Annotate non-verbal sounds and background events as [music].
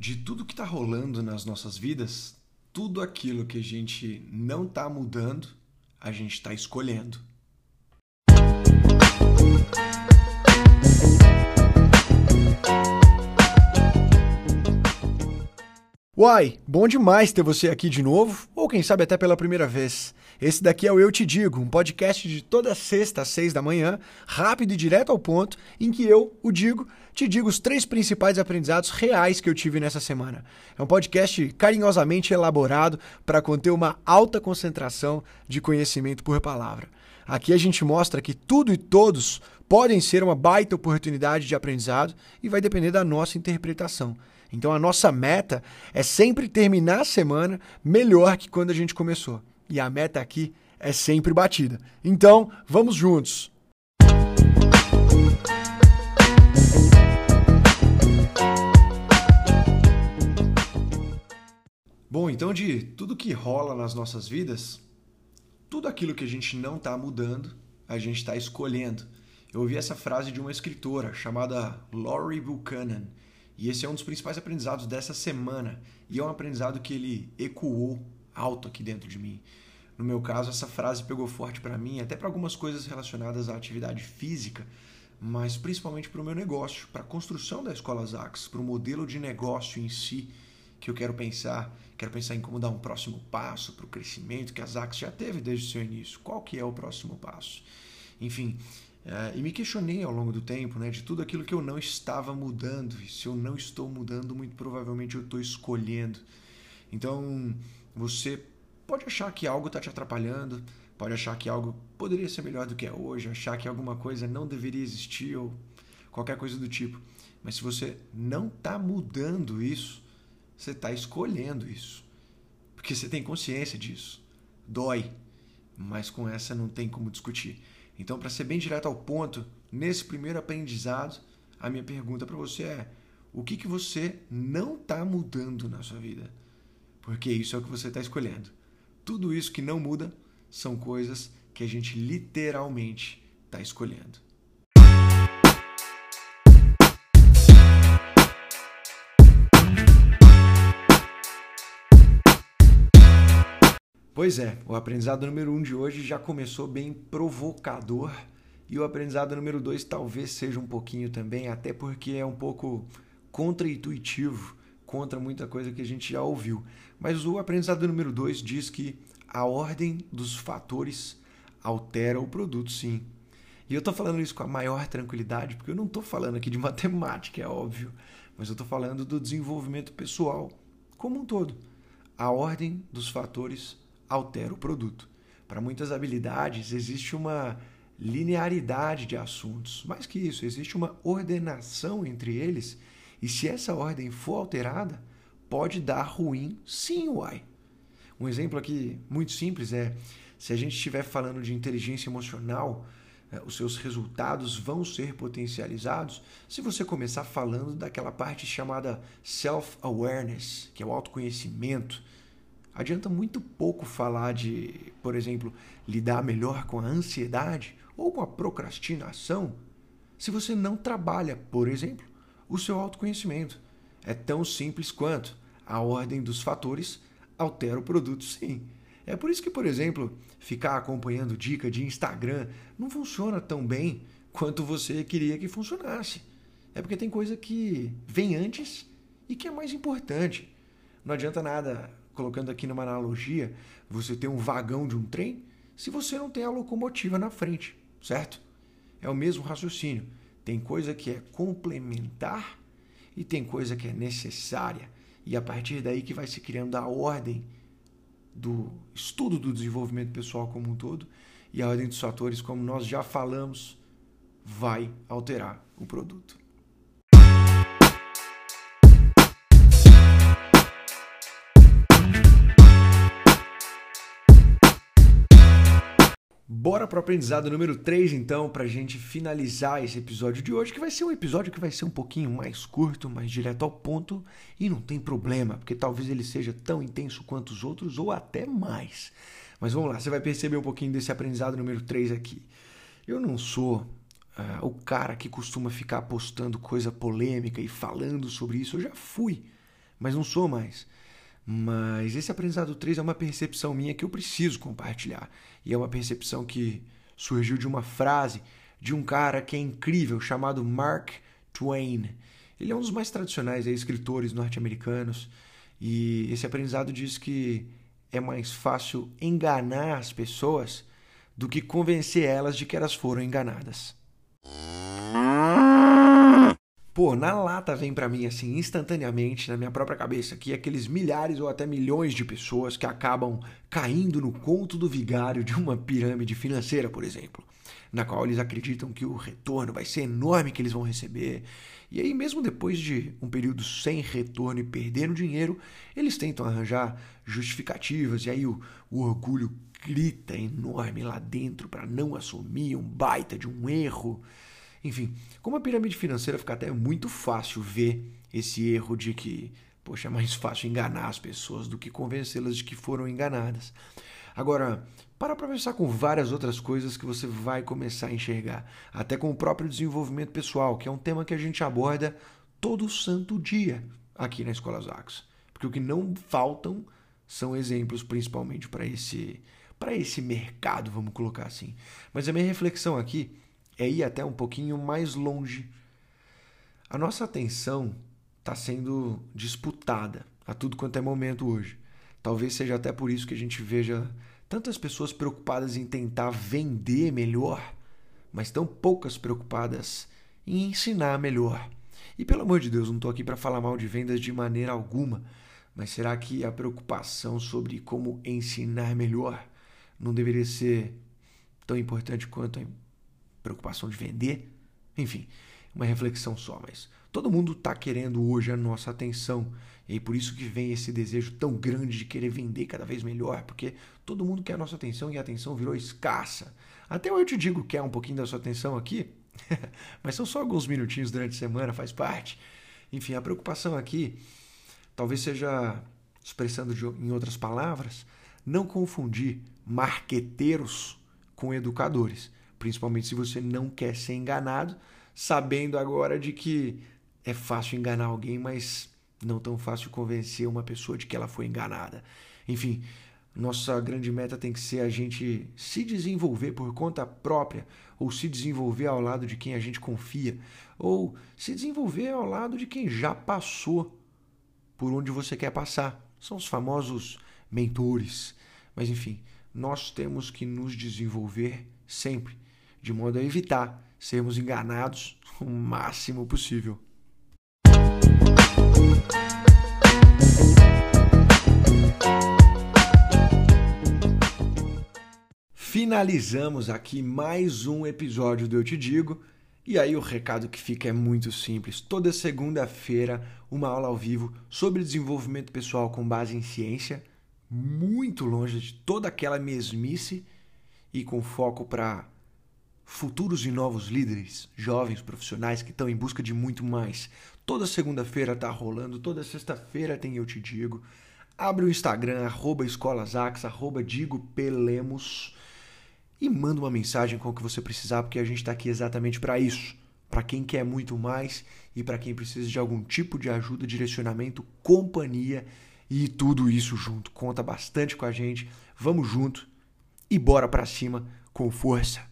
de tudo que está rolando nas nossas vidas, tudo aquilo que a gente não está mudando, a gente está escolhendo. Uai, bom demais ter você aqui de novo, ou quem sabe até pela primeira vez. Esse daqui é o Eu Te Digo, um podcast de toda sexta às seis da manhã, rápido e direto ao ponto, em que eu, o Digo, te digo os três principais aprendizados reais que eu tive nessa semana. É um podcast carinhosamente elaborado para conter uma alta concentração de conhecimento por palavra. Aqui a gente mostra que tudo e todos podem ser uma baita oportunidade de aprendizado e vai depender da nossa interpretação. Então a nossa meta é sempre terminar a semana melhor que quando a gente começou e a meta aqui é sempre batida. Então, vamos juntos! Bom, então de tudo que rola nas nossas vidas, tudo aquilo que a gente não está mudando, a gente está escolhendo. Eu ouvi essa frase de uma escritora chamada Laurie Buchanan, e esse é um dos principais aprendizados dessa semana, e é um aprendizado que ele ecoou alto aqui dentro de mim. No meu caso, essa frase pegou forte para mim, até para algumas coisas relacionadas à atividade física, mas principalmente para o meu negócio, para a construção da escola Zax, para o modelo de negócio em si que eu quero pensar. Quero pensar em como dar um próximo passo para o crescimento que a Zax já teve desde o seu início. Qual que é o próximo passo? Enfim, uh, e me questionei ao longo do tempo né, de tudo aquilo que eu não estava mudando. E se eu não estou mudando, muito provavelmente eu estou escolhendo. Então, você pode achar que algo está te atrapalhando, pode achar que algo poderia ser melhor do que é hoje, achar que alguma coisa não deveria existir ou qualquer coisa do tipo. Mas se você não está mudando isso, você está escolhendo isso. Porque você tem consciência disso. Dói, mas com essa não tem como discutir. Então, para ser bem direto ao ponto, nesse primeiro aprendizado, a minha pergunta para você é: o que, que você não está mudando na sua vida? Porque isso é o que você está escolhendo. Tudo isso que não muda são coisas que a gente literalmente está escolhendo. Pois é, o aprendizado número um de hoje já começou bem provocador e o aprendizado número dois talvez seja um pouquinho também, até porque é um pouco contra-intuitivo contra muita coisa que a gente já ouviu. Mas o aprendizado número 2 diz que a ordem dos fatores altera o produto, sim. E eu estou falando isso com a maior tranquilidade, porque eu não estou falando aqui de [laughs] matemática, é óbvio, mas eu estou falando do desenvolvimento pessoal como um todo. A ordem dos fatores altera o produto. Para muitas habilidades existe uma linearidade de assuntos. Mais que isso, existe uma ordenação entre eles e se essa ordem for alterada, pode dar ruim sim, uai. Um exemplo aqui muito simples é: se a gente estiver falando de inteligência emocional, é, os seus resultados vão ser potencializados se você começar falando daquela parte chamada self-awareness, que é o autoconhecimento. Adianta muito pouco falar de, por exemplo, lidar melhor com a ansiedade ou com a procrastinação se você não trabalha, por exemplo, o seu autoconhecimento. É tão simples quanto a ordem dos fatores altera o produto, sim. É por isso que, por exemplo, ficar acompanhando dica de Instagram não funciona tão bem quanto você queria que funcionasse. É porque tem coisa que vem antes e que é mais importante. Não adianta nada, colocando aqui numa analogia, você ter um vagão de um trem se você não tem a locomotiva na frente, certo? É o mesmo raciocínio. Tem coisa que é complementar e tem coisa que é necessária. E a partir daí que vai se criando a ordem do estudo do desenvolvimento pessoal como um todo e a ordem dos fatores, como nós já falamos, vai alterar o produto. Bora para o aprendizado número 3, então, para a gente finalizar esse episódio de hoje, que vai ser um episódio que vai ser um pouquinho mais curto, mais direto ao ponto, e não tem problema, porque talvez ele seja tão intenso quanto os outros, ou até mais. Mas vamos lá, você vai perceber um pouquinho desse aprendizado número 3 aqui. Eu não sou uh, o cara que costuma ficar postando coisa polêmica e falando sobre isso, eu já fui. mas não sou mais. Mas esse aprendizado 3 é uma percepção minha que eu preciso compartilhar. E é uma percepção que surgiu de uma frase de um cara que é incrível, chamado Mark Twain. Ele é um dos mais tradicionais escritores norte-americanos. E esse aprendizado diz que é mais fácil enganar as pessoas do que convencer elas de que elas foram enganadas. Pô, na lata vem para mim assim instantaneamente na minha própria cabeça que aqueles milhares ou até milhões de pessoas que acabam caindo no conto do vigário de uma pirâmide financeira, por exemplo, na qual eles acreditam que o retorno vai ser enorme que eles vão receber. E aí mesmo depois de um período sem retorno e perdendo dinheiro, eles tentam arranjar justificativas e aí o, o orgulho grita enorme lá dentro para não assumir um baita de um erro. Enfim, como a pirâmide financeira fica até muito fácil ver esse erro de que, poxa, é mais [laughs] fácil enganar as pessoas do que convencê-las de que foram enganadas. Agora, para para pensar com várias outras coisas que você vai começar a enxergar, até com o próprio desenvolvimento pessoal, que é um tema que a gente aborda todo santo dia aqui na Escola Zax. Porque o que não faltam são exemplos principalmente para esse para esse mercado, vamos colocar assim. Mas a minha reflexão aqui é ir até um pouquinho mais longe. A nossa atenção está sendo disputada a tudo quanto é momento hoje. Talvez seja até por isso que a gente veja tantas pessoas preocupadas em tentar vender melhor, mas tão poucas preocupadas em ensinar melhor. E pelo amor de Deus, não estou aqui para falar mal de vendas de maneira alguma, mas será que a preocupação sobre como ensinar melhor não deveria ser tão importante quanto preocupação de vender. Enfim, uma reflexão só, mas todo mundo está querendo hoje a nossa atenção. E por isso que vem esse desejo tão grande de querer vender cada vez melhor, porque todo mundo quer a nossa atenção e a atenção virou escassa. Até eu te digo que é um pouquinho da sua atenção aqui, [laughs] mas são só alguns minutinhos durante a semana, faz parte. Enfim, a preocupação aqui talvez seja, expressando em outras palavras, não confundir marqueteiros com educadores principalmente se você não quer ser enganado, sabendo agora de que é fácil enganar alguém, mas não tão fácil convencer uma pessoa de que ela foi enganada. Enfim, nossa grande meta tem que ser a gente se desenvolver por conta própria, ou se desenvolver ao lado de quem a gente confia, ou se desenvolver ao lado de quem já passou por onde você quer passar. São os famosos mentores. Mas enfim, nós temos que nos desenvolver sempre de modo a evitar sermos enganados o máximo possível. Finalizamos aqui mais um episódio do Eu Te Digo. E aí o recado que fica é muito simples. Toda segunda-feira, uma aula ao vivo sobre desenvolvimento pessoal com base em ciência, muito longe de toda aquela mesmice e com foco para futuros e novos líderes, jovens profissionais que estão em busca de muito mais. Toda segunda-feira tá rolando, toda sexta-feira tem Eu Te Digo. Abre o Instagram, arroba escolasax, arroba digo pelemos e manda uma mensagem com o que você precisar, porque a gente está aqui exatamente para isso. Para quem quer muito mais e para quem precisa de algum tipo de ajuda, direcionamento, companhia e tudo isso junto. Conta bastante com a gente. Vamos junto e bora para cima com força.